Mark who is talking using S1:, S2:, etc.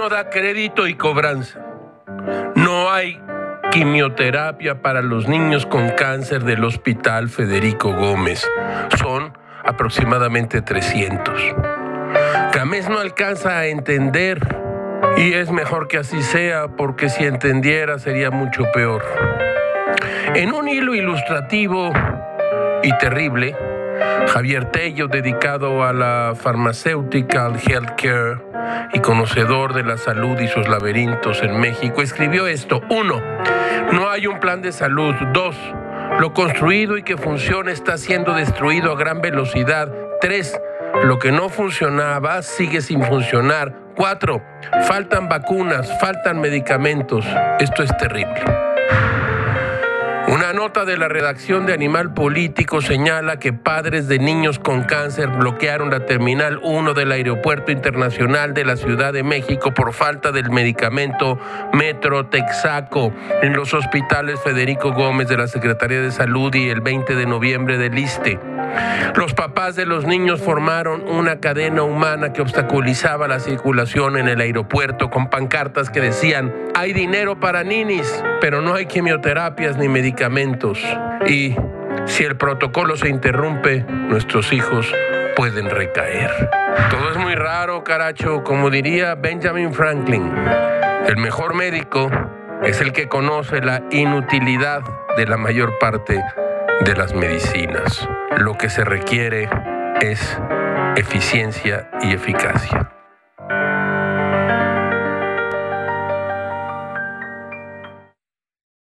S1: Toma crédito y cobranza. No hay quimioterapia para los niños con cáncer del Hospital Federico Gómez. Son aproximadamente 300. Camés no alcanza a entender y es mejor que así sea porque si entendiera sería mucho peor. En un hilo ilustrativo y terrible, Javier Tello, dedicado a la farmacéutica, al healthcare y conocedor de la salud y sus laberintos en México, escribió esto. Uno, no hay un plan de salud. Dos, lo construido y que funciona está siendo destruido a gran velocidad. Tres, lo que no funcionaba sigue sin funcionar. Cuatro, faltan vacunas, faltan medicamentos. Esto es terrible. Una nota de la redacción de Animal Político señala que padres de niños con cáncer bloquearon la Terminal 1 del Aeropuerto Internacional de la Ciudad de México por falta del medicamento Metro Texaco en los hospitales Federico Gómez de la Secretaría de Salud y el 20 de noviembre del ISTE. Los papás de los niños formaron una cadena humana que obstaculizaba la circulación en el aeropuerto con pancartas que decían, hay dinero para ninis, pero no hay quimioterapias ni medicamentos. Y si el protocolo se interrumpe, nuestros hijos pueden recaer. Todo es muy raro, caracho, como diría Benjamin Franklin. El mejor médico es el que conoce la inutilidad de la mayor parte de las medicinas. Lo que se requiere es eficiencia y eficacia.